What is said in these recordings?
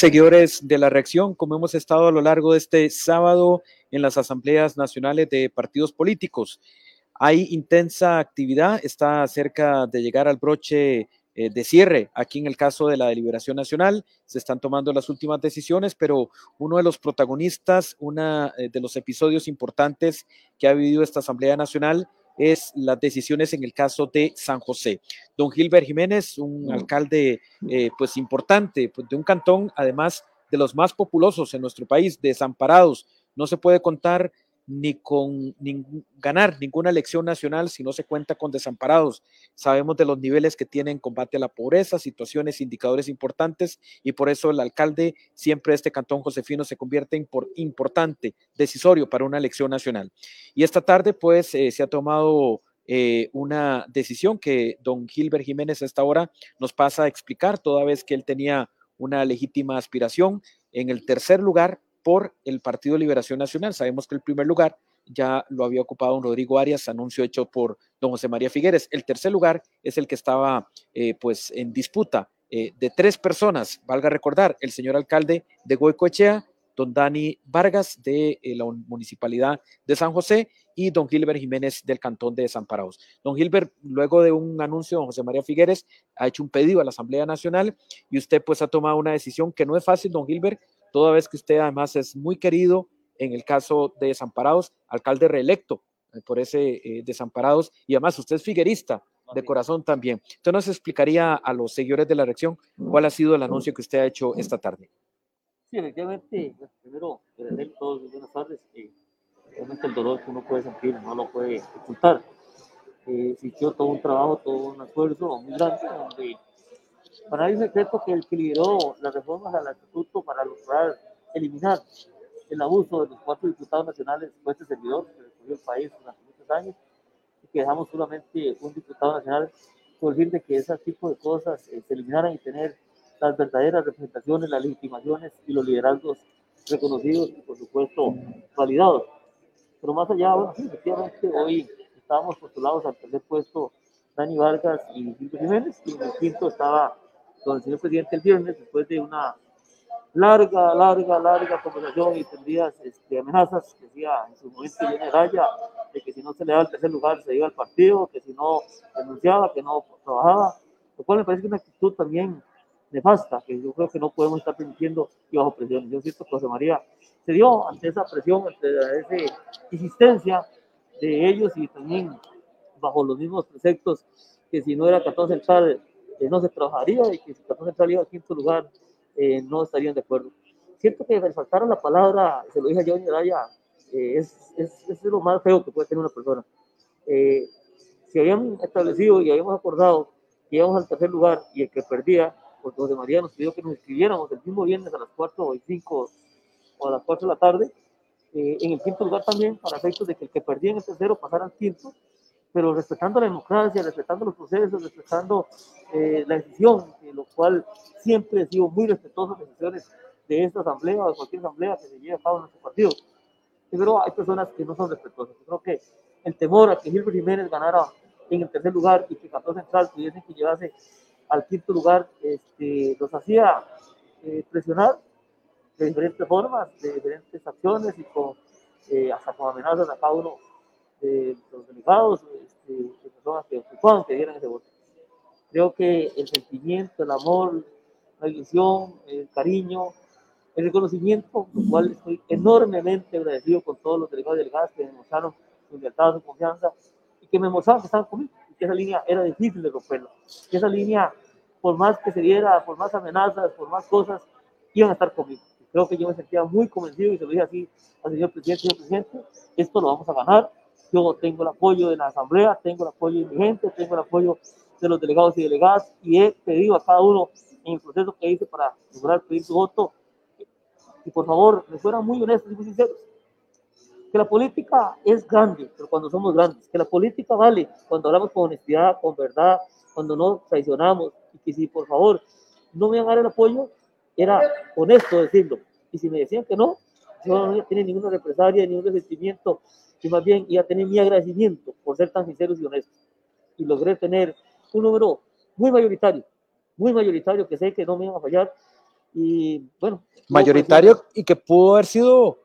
seguidores de la reacción, como hemos estado a lo largo de este sábado en las asambleas nacionales de partidos políticos. Hay intensa actividad, está cerca de llegar al broche eh, de cierre. Aquí en el caso de la deliberación nacional se están tomando las últimas decisiones, pero uno de los protagonistas, uno eh, de los episodios importantes que ha vivido esta Asamblea Nacional es las decisiones en el caso de San José. Don Gilbert Jiménez, un alcalde eh, pues importante pues, de un cantón, además de los más populosos en nuestro país, desamparados. No se puede contar ni con ganar ninguna elección nacional si no se cuenta con desamparados. Sabemos de los niveles que tienen combate a la pobreza, situaciones, indicadores importantes y por eso el alcalde siempre este cantón Josefino se convierte en importante, decisorio para una elección nacional. Y esta tarde pues eh, se ha tomado eh, una decisión que don Gilbert Jiménez a esta hora nos pasa a explicar, toda vez que él tenía una legítima aspiración en el tercer lugar por el Partido Liberación Nacional. Sabemos que el primer lugar ya lo había ocupado don Rodrigo Arias, anuncio hecho por don José María Figueres. El tercer lugar es el que estaba eh, pues en disputa eh, de tres personas, valga recordar, el señor alcalde de Goicoechea, don Dani Vargas de eh, la municipalidad de San José y don Gilbert Jiménez del cantón de Desamparados. Don Gilbert, luego de un anuncio, don José María Figueres ha hecho un pedido a la Asamblea Nacional y usted pues ha tomado una decisión que no es fácil, don Gilbert, toda vez que usted además es muy querido en el caso de Desamparados, alcalde reelecto eh, por ese eh, Desamparados, y además usted es figuerista de corazón también. Entonces nos explicaría a los seguidores de la elección cuál ha sido el anuncio que usted ha hecho esta tarde. Sí, efectivamente, pues, primero, agradecer todos, buenas tardes. Eh, realmente el dolor que uno puede sentir no lo puede ocultar. Eh, existió todo un trabajo, todo un esfuerzo muy grande donde para nadie es secreto que el que lideró las reformas al estatuto para lograr eliminar el abuso de los cuatro diputados nacionales fue este servidor que recorrió el país durante muchos años y que dejamos solamente un diputado nacional por decir de que ese tipo de cosas eh, se eliminaran y tener las verdaderas representaciones, las legitimaciones y los liderazgos reconocidos y por supuesto validados. Pero más allá, bueno, efectivamente hoy estábamos postulados al tercer puesto Dani Vargas y Silvio Jiménez y en el quinto estaba con el señor presidente el viernes después de una larga, larga, larga conversación y tendrías este, amenazas decía en su momento Jenny Raya de que si no se le daba el tercer lugar se iba al partido, que si no denunciaba, que no trabajaba, lo cual me parece que es una actitud también nefasta, que yo creo que no podemos estar permitiendo y bajo presión. Yo siento que José María se dio ante esa presión, ante esa insistencia de ellos y también bajo los mismos preceptos que si no era 14 central eh, no se trabajaría y que si 14 central iba a quinto lugar eh, no estarían de acuerdo. Siento que faltaron la palabra, se lo dije a Johnny Araya, eh, es, es, es, lo más feo que puede tener una persona. si habíamos establecido y habíamos acordado que íbamos al tercer lugar y el que perdía porque José María nos pidió que nos inscribiéramos el mismo viernes a las 4 y 5 o a las 4 de la tarde. Eh, en el quinto lugar también, para efectos de que el que perdía en el tercero pasara al quinto, pero respetando la democracia, respetando los procesos, respetando eh, la decisión, lo cual siempre he sido muy respetuoso de decisiones de esta asamblea o de cualquier asamblea que se lleve a cabo en nuestro partido. Pero hay personas que no son respetuosas. Yo creo que el temor a que Gilbert Jiménez ganara en el tercer lugar y que Cató Central tuviese que llevarse al quinto lugar, este, los hacía eh, presionar de diferentes formas, de diferentes acciones y con, eh, hasta con amenazas a cada uno de los delegados, este, de personas que ocupaban que dieran ese voto. Creo que el sentimiento, el amor, la ilusión, el cariño, el reconocimiento, lo cual estoy enormemente agradecido con todos los delegados y delegadas que me demostraron su lealtad, su confianza y que me mostraron que estaban conmigo que esa línea era difícil de romperla, que esa línea, por más que se diera, por más amenazas, por más cosas, iban a estar conmigo. Creo que yo me sentía muy convencido y se lo dije así al señor presidente, señor presidente, esto lo vamos a ganar. Yo tengo el apoyo de la asamblea, tengo el apoyo de mi gente, tengo el apoyo de los delegados y delegadas y he pedido a cada uno en el proceso que hice para lograr pedir su voto y por favor me fueran muy honestos y muy sinceros que la política es grande, pero cuando somos grandes, que la política vale cuando hablamos con honestidad, con verdad, cuando no traicionamos, y que si por favor no me dar el apoyo, era honesto decirlo. Y si me decían que no, yo no tenía ninguna represalia, ningún resentimiento, y más bien iba a tener mi agradecimiento por ser tan sinceros y honestos. Y logré tener un número muy mayoritario, muy mayoritario, que sé que no me iban a fallar, Y bueno. Mayoritario y que pudo haber sido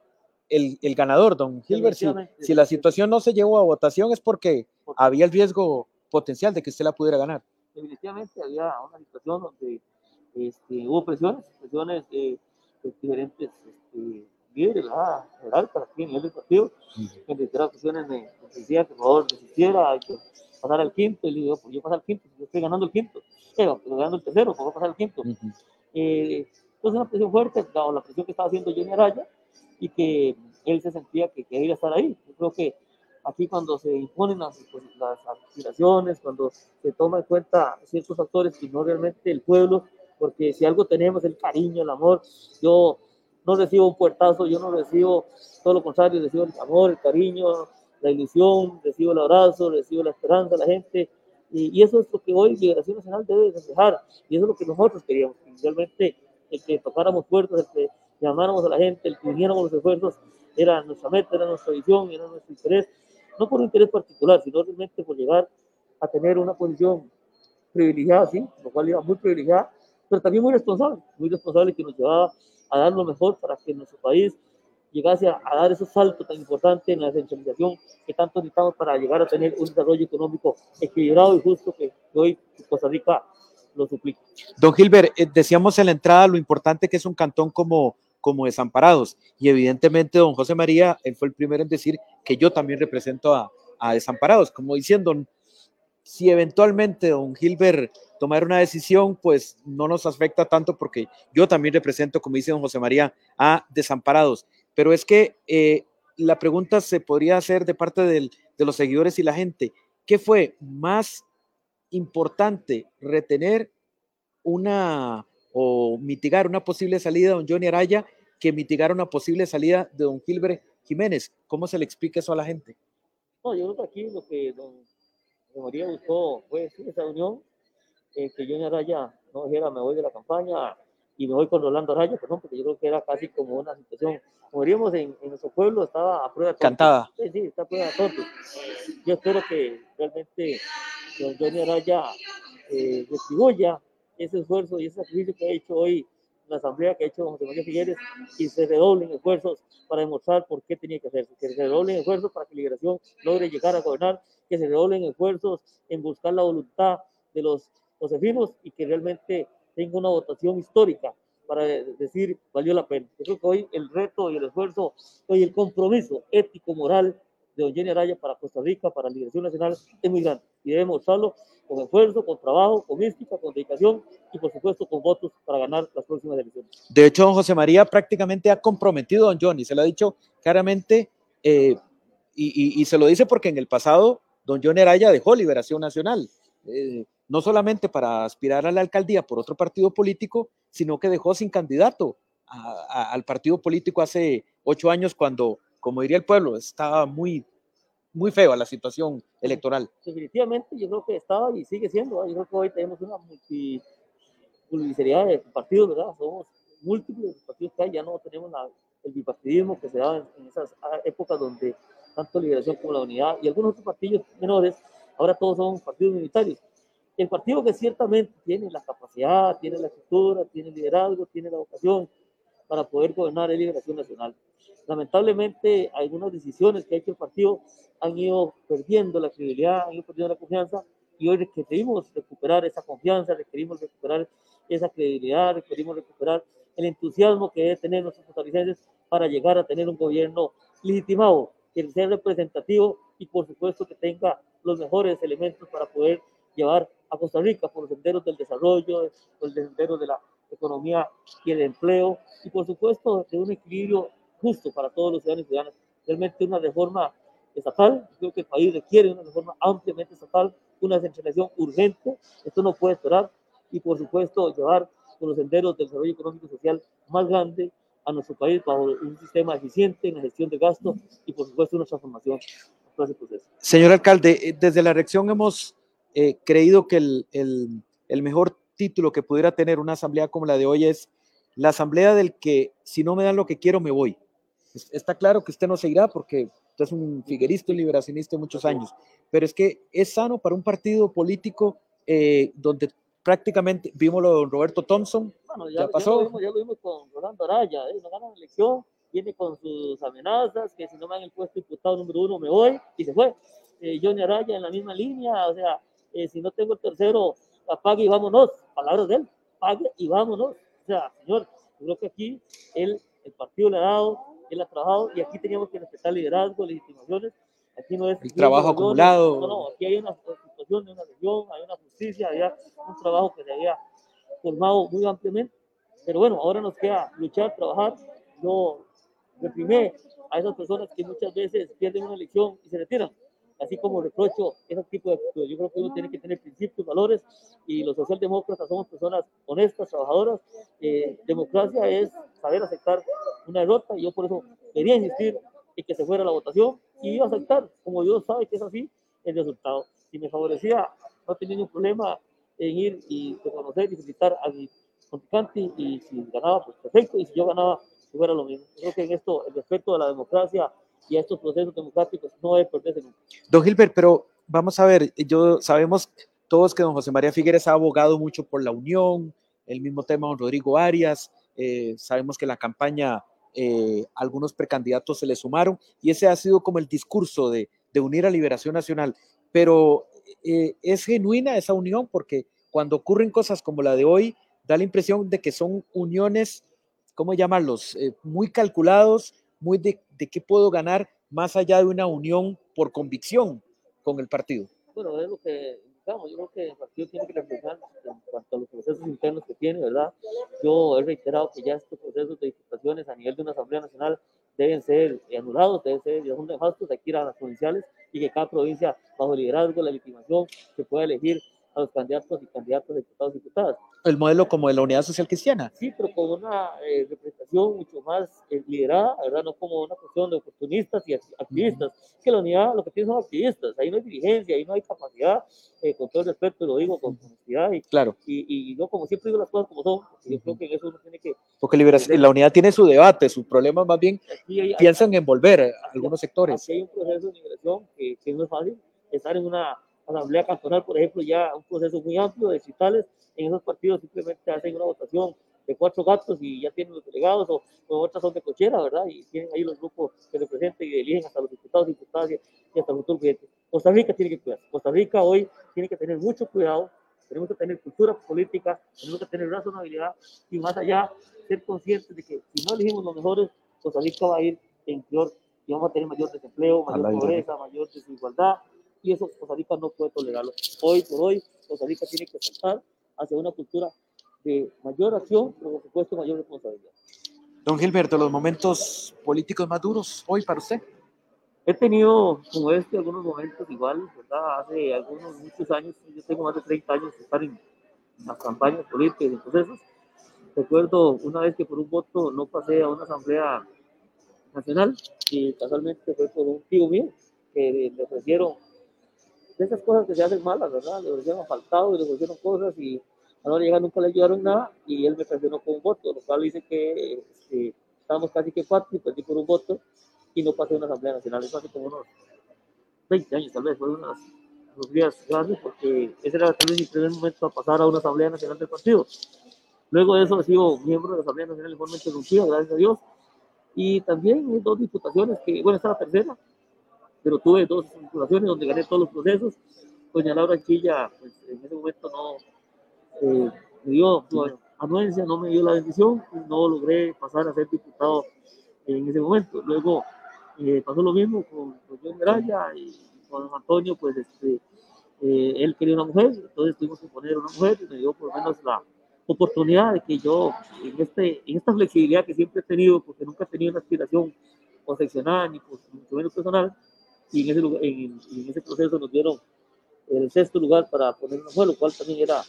el, el ganador, don Gilbert. Si, si, la situación no se llevó a votación es porque había el riesgo potencial de que usted la pudiera ganar. Definitivamente había una situación donde este, hubo presiones, presiones de, diferentes este, líderes, ¿verdad? General, para aquí en el partido, en reiteradas ocasiones me, decía que por favor desistiera, hay que pasar al quinto, y le digo, pues yo paso al quinto, yo estoy ganando el quinto, estoy ganando el tercero, ¿cómo pasar al quinto? eh, entonces una presión fuerte, la, la presión que estaba haciendo Johnny Araya, y que él se sentía que quería estar ahí. Yo creo que aquí cuando se imponen las, pues, las aspiraciones, cuando se toma en cuenta ciertos factores y no realmente el pueblo, porque si algo tenemos el cariño, el amor, yo no recibo un puertazo, yo no recibo todo lo contrario, recibo el amor, el cariño, la ilusión, recibo el abrazo, recibo la esperanza de la gente, y, y, eso es lo que hoy Liberación Nacional debe reflejar, y eso es lo que nosotros queríamos, realmente el que tocáramos puertas, el que llamáramos a la gente, el que uniéramos los esfuerzos, era nuestra meta, era nuestra visión, era nuestro interés, no por un interés particular, sino realmente por llegar a tener una posición privilegiada, sí, lo cual iba muy privilegiada, pero también muy responsable, muy responsable que nos llevaba a dar lo mejor para que nuestro país llegase a, a dar esos saltos tan importantes en la centralización que tanto necesitamos para llegar a tener un desarrollo económico equilibrado y justo que hoy Costa Rica lo suplica. Don Gilbert, eh, decíamos en la entrada lo importante que es un cantón como como desamparados. Y evidentemente don José María, él fue el primero en decir que yo también represento a, a desamparados, como diciendo, si eventualmente don Gilbert tomara una decisión, pues no nos afecta tanto porque yo también represento, como dice don José María, a desamparados. Pero es que eh, la pregunta se podría hacer de parte del, de los seguidores y la gente, ¿qué fue más importante retener una o mitigar una posible salida de don Johnny Araya que mitigar una posible salida de don Gilbert Jiménez. ¿Cómo se le explica eso a la gente? No, yo creo que aquí lo que don María buscó fue esa unión, eh, que Johnny Araya no dijera me voy de la campaña y me voy con Rolando Araya, perdón, porque yo creo que era casi como una situación, como diríamos en, en nuestro pueblo, estaba a prueba de Cantada. Sí, sí, está a prueba de tontos. Yo espero que realmente don Johnny Araya eh, distribuya ese esfuerzo y ese sacrificio que ha hecho hoy la asamblea que ha hecho José María Figueres y se redoblen esfuerzos para demostrar por qué tenía que hacerse, que se redoblen esfuerzos para que Liberación logre llegar a gobernar, que se redoblen esfuerzos en buscar la voluntad de los josefinos y que realmente tenga una votación histórica para decir valió la pena. Yo creo que hoy el reto y el esfuerzo, hoy el compromiso ético, moral de don Jenny Araya para Costa Rica, para la Liberación Nacional, es muy grande y debemos mostrarlo con esfuerzo, con trabajo, con mística, con dedicación y por supuesto con votos para ganar las próximas elecciones. De hecho, don José María prácticamente ha comprometido a don Johnny, se lo ha dicho claramente eh, y, y, y, se lo dice porque en el pasado don Johnny Araya dejó Liberación Nacional, eh, no solamente para aspirar a la alcaldía por otro partido político, sino que dejó sin candidato a, a, al partido político hace ocho años cuando, como diría el pueblo, estaba muy muy feo la situación electoral. Definitivamente, yo creo que estaba y sigue siendo. Yo creo que hoy tenemos una multiplicidad de partidos, ¿verdad? Somos múltiples partidos que hay, ya no tenemos la, el bipartidismo que se daba en, en, esas épocas donde tanto Liberación como la Unidad y algunos otros partidos menores, ahora todos son partidos militares. El partido que ciertamente tiene la capacidad, tiene la estructura, tiene el liderazgo, tiene la vocación para poder gobernar es Liberación Nacional. Lamentablemente, algunas decisiones que ha hecho el partido han ido perdiendo la credibilidad, han ido perdiendo la confianza y hoy requerimos recuperar esa confianza, requerimos recuperar esa credibilidad, requerimos recuperar el entusiasmo que debe tener nuestros costarricenses para llegar a tener un gobierno legitimado, que sea representativo y por supuesto que tenga los mejores elementos para poder llevar a Costa Rica por los senderos del desarrollo, por los senderos de la economía y el empleo y por supuesto de un equilibrio justo para todos los ciudadanos y ciudadanas. Realmente una reforma estatal, creo que el país requiere una reforma ampliamente estatal, una centralización urgente, esto no puede esperar y por supuesto llevar por los senderos del desarrollo económico y social más grande a nuestro país bajo un sistema eficiente en la gestión de gastos y por supuesto una transformación. Señor alcalde, eh, desde la reacción hemos eh, creído que el, el, el mejor título que pudiera tener una asamblea como la de hoy es la asamblea del que si no me dan lo que quiero me voy. Está claro que usted no se irá porque usted es un figuerista y liberacionista de muchos años, pero es que es sano para un partido político eh, donde prácticamente, vimos lo de don Roberto Thompson, Bueno, ya, pasó. Ya lo, vimos, con Rolando Araya, ¿eh? no gana la elección, viene con sus amenazas, que si no me dan el puesto diputado número uno me voy, y se fue. Eh, Johnny Araya en la misma línea, o sea, eh, si no tengo el tercero, apague y vámonos, palabras de él, pague y vámonos. O sea, señor, yo creo que aquí él, el partido le ha dado, él ha trabajado, y aquí teníamos que respetar liderazgo, legitimaciones, aquí no es... El trabajo acumulado. No, no, aquí hay una situación de una región, hay una justicia, hay un trabajo que se había formado muy ampliamente. Pero bueno, ahora nos queda luchar, trabajar. Yo reprimé a esas personas que muchas veces pierden una elección y se retiran. Así como reprocho ese tipo de actitudes. Yo creo que uno tiene que tener principios, valores y los socialdemócratas somos personas honestas, trabajadoras. Eh, democracia es saber aceptar una derrota y yo por eso quería insistir en que se fuera la votación y iba a aceptar, como Dios sabe que es así, el resultado. Si me favorecía, no tenía ningún problema en ir y reconocer y felicitar a mi contrincante y si ganaba, pues perfecto, y si yo ganaba, fuera lo mismo. Creo que en esto, el respeto a la democracia y a estos procesos democráticos no debe perderse nunca. Don Gilbert, pero vamos a ver, yo sabemos todos que don José María Figueres ha abogado mucho por la unión, el mismo tema don Rodrigo Arias, eh, sabemos que la campaña eh, algunos precandidatos se le sumaron y ese ha sido como el discurso de, unir a Liberación Nacional, pero eh, es genuina esa unión porque cuando ocurren cosas como la de hoy, da la impresión de que son uniones, ¿cómo llamarlos? Muy calculados, muy de, de qué puedo ganar más allá de una unión por convicción con el partido. Bueno, es lo que, digamos, yo creo que el partido tiene que reflejar en cuanto a los procesos internos que tiene, ¿verdad? Yo he reiterado que ya estos procesos de diputaciones a nivel de una Asamblea Nacional deben ser anulados, deben ser de nefasto de aquí a las provinciales y que cada provincia, bajo el liderazgo, la legitimación, se pueda elegir a los candidatos y candidatos diputados y diputadas. El modelo como de la Unidad Social Cristiana. Sí, pero con una eh, representación mucho más eh, liderada, ¿verdad? No como una cuestión de oportunistas y activistas. Que la unidad lo que tiene son activistas, ahí no hay dirigencia, ahí no hay capacidad, eh, con todo el respeto, lo digo con honestidad. Y, claro. Y, y, no como siempre digo las cosas como son, porque yo creo que en eso uno tiene que... Porque liberación, la unidad tiene su debate, sus problemas más bien piensan en envolver a algunos sectores. Aquí hay un proceso de migración que, que no es fácil, estar en una asamblea cantonal, por ejemplo, ya un proceso muy amplio de citales, en esos partidos simplemente hacen una votación de cuatro gatos y ya tienen los delegados, o, otras son de cochera, ¿verdad? Y tienen ahí los grupos que representan y eligen hasta los diputados, diputadas y, hasta el futuro presidente. Costa Rica tiene que cuidar. Costa Rica hoy tiene que tener mucho cuidado, tenemos que tener cultura política, tenemos que tener razonabilidad y más allá ser conscientes de que si no elegimos los mejores, Costa Rica va a ir en peor y vamos a tener mayor desempleo, mayor pobreza, mayor desigualdad y eso Costa Rica no puede tolerarlo. Hoy por hoy, Costa Rica tiene que saltar hacia una cultura de mayor acción, pero por supuesto mayor responsabilidad. Don Gilberto, los momentos políticos más duros hoy para usted. He tenido, como este, algunos momentos igual, ¿verdad? Hace algunos, muchos años, yo tengo más de 30 años de estar en las campañas políticas y procesos. Recuerdo una vez que por un voto no pasé a una asamblea nacional y casualmente fue por un tío mío que le ofrecieron de esas cosas que se hacen malas, ¿verdad? Le ofrecieron faltado y le ofrecieron cosas y a no llegar nunca le ayudaron nada y él me presionó con un voto, lo cual dice que este, estábamos casi que cuatro y perdí por un voto y no pasé una Asamblea Nacional. Eso hace como unos 20 años, tal vez, fue unas unos días grandes porque ese era tal vez mi primer momento a pasar a una Asamblea Nacional del partido. Luego de eso he sido miembro de la Asamblea Nacional de forma interrumpida, gracias a Dios. Y también dos diputaciones, que bueno, esta es la tercera, pero tuve dos situaciones donde gané todos los procesos. Doña Laura Chilla, pues en ese momento no eh, me dio anuencia, no me dio la bendición, no logré pasar a ser diputado en ese momento. Luego eh, pasó lo mismo con, John Graya y con Antonio, pues este, eh, él quería una mujer, entonces tuvimos que poner una mujer y me dio por lo menos la oportunidad de que yo, en, este, en esta flexibilidad que siempre he tenido, porque nunca he tenido una aspiración concepcional ni pues, mucho menos personal, y en ese, en, ese proceso nos dieron el sexto lugar para poner una mujer, lo cual también era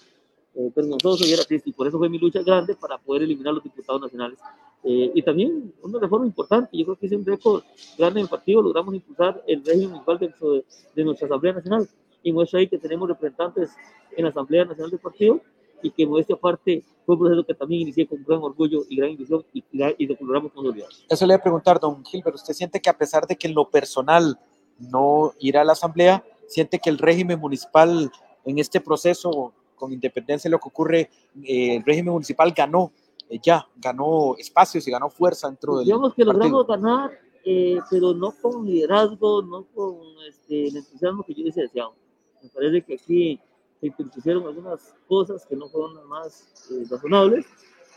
eh, vergonzoso y era triste, y por eso fue mi lucha grande para poder eliminar los diputados nacionales. Eh, y también una reforma importante, yo creo que es un récord grande en el partido, logramos impulsar el régimen municipal dentro de, de nuestra Asamblea Nacional, y muestra ahí que tenemos representantes en la Asamblea Nacional del Partido, y que modestia aparte fue un proceso que también inicié con gran orgullo y gran ilusión y, y lo logramos consolidar. Eso le voy a preguntar, don Gilbert, ¿usted siente que a pesar de que en lo personal no ir a la asamblea, siente que el régimen municipal en este proceso con independencia de lo que ocurre, el régimen municipal ganó ya, ganó espacios y ganó fuerza dentro del Digamos que logramos ganar, pero no con liderazgo, no con este, el entusiasmo que yo hubiese deseado. Me parece que aquí se impusieron algunas cosas que no fueron las más razonables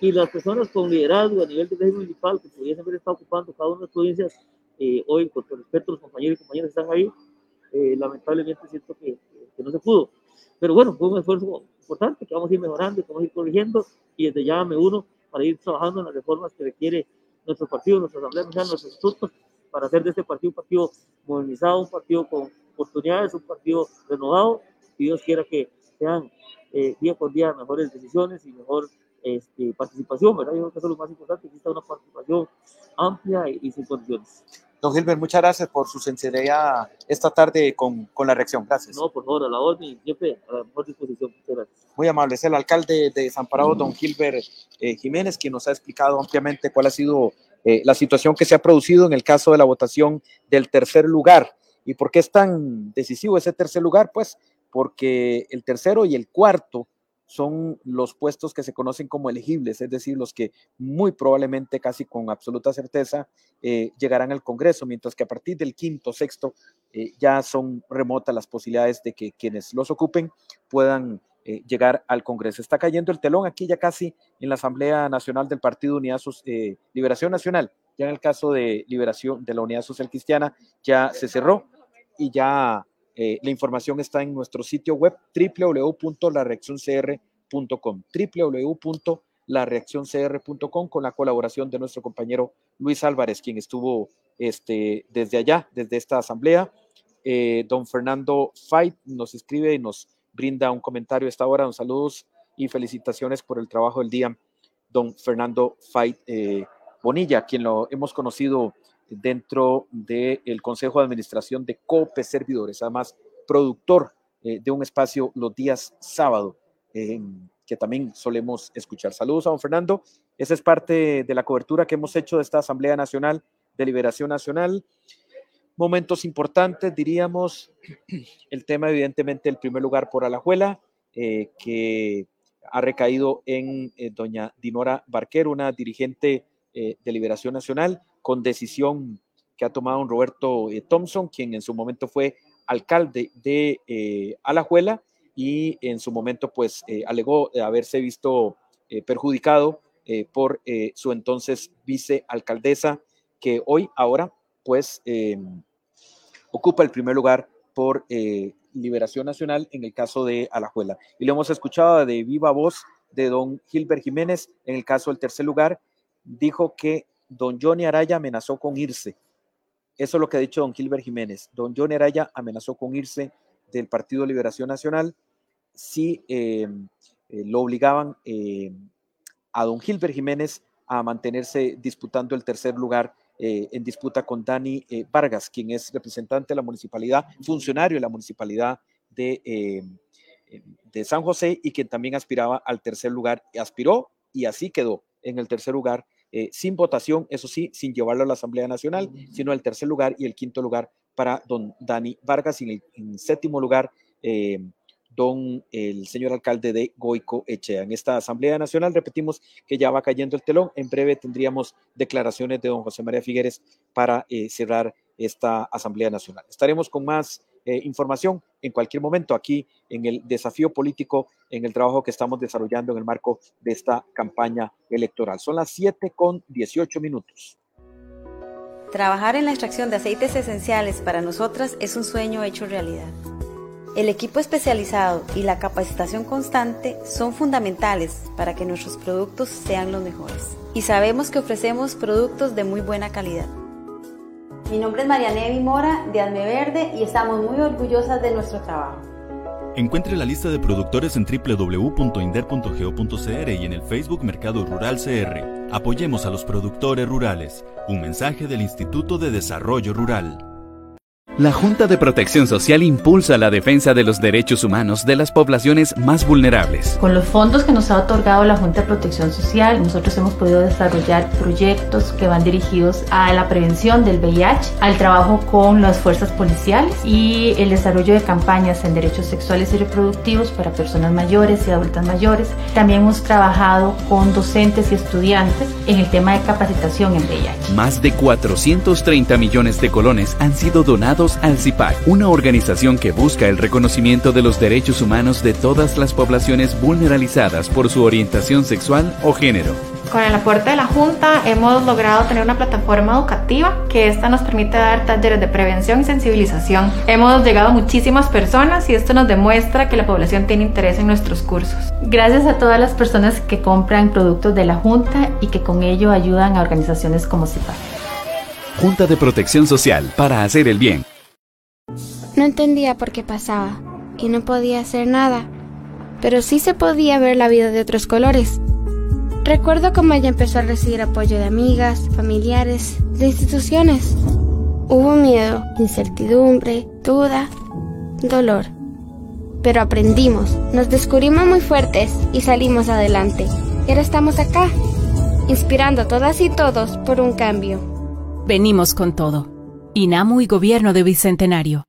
y las personas con liderazgo a nivel del régimen municipal que pudiesen haber estado ocupando cada una de las provincias, eh, hoy con respeto a los compañeros y compañeras están ahí, eh, lamentablemente siento que, que, no se pudo. Pero bueno, fue un esfuerzo importante que vamos a ir mejorando, que vamos a ir corrigiendo y desde ya me uno para ir trabajando en las reformas que requiere nuestro partido, nuestra Asamblea nuestros institutos, para hacer de este partido un partido modernizado, un partido con oportunidades, un partido renovado, y Dios quiera que sean eh, día por día mejores decisiones y mejor este, participación, ¿verdad? Yo creo que eso es lo más importante, que exista una participación amplia y, sin condiciones. Don Gilbert, muchas gracias por su sinceridad esta tarde con, con, la reacción. Gracias. No, por favor, a la orden, siempre a la mejor disposición. Muchas gracias. Muy amable. Es el alcalde de Desamparado, don Gilbert eh, Jiménez, quien nos ha explicado ampliamente cuál ha sido eh, la situación que se ha producido en el caso de la votación del tercer lugar. ¿Y por qué es tan decisivo ese tercer lugar? Pues porque el tercero y el cuarto son los puestos que se conocen como elegibles, es decir, los que muy probablemente, casi con absoluta certeza, eh, llegarán al Congreso, mientras que a partir del quinto, sexto, eh, ya son remotas las posibilidades de que quienes los ocupen puedan eh, llegar al Congreso. Está cayendo el telón aquí ya casi en la Asamblea Nacional del Partido Unidad Liberación Nacional, ya en el caso de Liberación de la Unidad Social Cristiana, ya se cerró y ya eh, la información está en nuestro sitio web www.lareaccioncr.com, www.lareaccioncr.com con la colaboración de nuestro compañero Luis Álvarez, quien estuvo este, desde allá, desde esta asamblea. Eh, don Fernando Fight nos escribe y nos brinda un comentario a esta hora. Don saludos y felicitaciones por el trabajo del día, don Fernando Fight eh, Bonilla, quien lo hemos conocido dentro del Consejo de Administración de COPE Servidores, además productor eh, de un espacio los días sábado, que también solemos escuchar. Saludos a don Fernando. Esa es parte de la cobertura que hemos hecho de esta Asamblea Nacional de Liberación Nacional. Momentos importantes, diríamos, el tema evidentemente el primer lugar por Alajuela, eh, que ha recaído en eh, doña Dinora Barquero, una dirigente de Liberación Nacional, con decisión que ha tomado un Roberto eh, Thompson, quien en su momento fue alcalde de eh, Alajuela y en su momento pues eh, alegó haberse visto perjudicado por su entonces vicealcaldesa, que hoy, ahora, pues em, ocupa el primer lugar por Liberación Nacional en el caso de Alajuela. Y lo hemos escuchado de viva voz de don Gilbert Jiménez en el caso del tercer lugar, dijo que don Johnny Araya amenazó con irse. Eso es lo que ha dicho don Gilbert Jiménez. Don Johnny Araya amenazó con irse del Partido Liberación Nacional si em, eh, lo obligaban em, a don Gilbert Jiménez a mantenerse disputando el tercer lugar eh, en disputa con Dani eh, Vargas, quien es representante de la municipalidad, funcionario de la municipalidad de, de San José y quien también aspiraba al tercer lugar. Aspiró y así quedó en el tercer lugar eh, sin votación, eso sí, sin llevarlo a la Asamblea Nacional, sino el tercer lugar y el quinto lugar para don Dani Vargas y en el séptimo lugar eh, don el señor alcalde de Goico Echea. En esta Asamblea Nacional repetimos que ya va cayendo el telón. En breve tendríamos declaraciones de don José María Figueres para eh, cerrar esta Asamblea Nacional. Estaremos con más eh, información en cualquier momento aquí en el desafío político, en el trabajo que estamos desarrollando en el marco de esta campaña electoral. Son las 7 con 18 minutos. Trabajar en la extracción de aceites esenciales para nosotras es un sueño hecho realidad. El equipo especializado y la capacitación constante son fundamentales para que nuestros productos sean los mejores. Y sabemos que ofrecemos productos de muy buena calidad. Mi nombre es Marianevi Mora de Alme Verde y estamos muy orgullosas de nuestro trabajo. Encuentre la lista de productores en www.inder.go.cr y en el Facebook Mercado Rural CR. Apoyemos a los productores rurales. Un mensaje del Instituto de Desarrollo Rural. La Junta de Protección Social impulsa la defensa de los derechos humanos de las poblaciones más vulnerables. Con los fondos que nos ha otorgado la Junta de Protección Social, nosotros hemos podido desarrollar proyectos que van dirigidos a la prevención del VIH, al trabajo con las fuerzas policiales y el desarrollo de campañas en derechos sexuales y reproductivos para personas mayores y adultas mayores. También hemos trabajado con docentes y estudiantes en el tema de capacitación en VIH. Más de 430 millones de colones han sido donados al CIPAC, una organización que busca el reconocimiento de los derechos humanos de todas las poblaciones vulnerabilizadas por su orientación sexual o género. Con el aporte de la Junta hemos logrado tener una plataforma educativa que esta nos permite dar talleres de prevención y sensibilización. Hemos llegado a muchísimas personas y esto nos demuestra que la población tiene interés en nuestros cursos. Gracias a todas las personas que compran productos de la Junta y que con ello ayudan a organizaciones como CIPAC. Junta de Protección Social para hacer el bien. No entendía por qué pasaba y no podía hacer nada, pero sí se podía ver la vida de otros colores. Recuerdo cómo ella empezó a recibir apoyo de amigas, familiares, de instituciones. Hubo miedo, incertidumbre, duda, dolor. Pero aprendimos, nos descubrimos muy fuertes y salimos adelante. Y ahora estamos acá, inspirando a todas y todos por un cambio. Venimos con todo. INAMU y Gobierno de Bicentenario.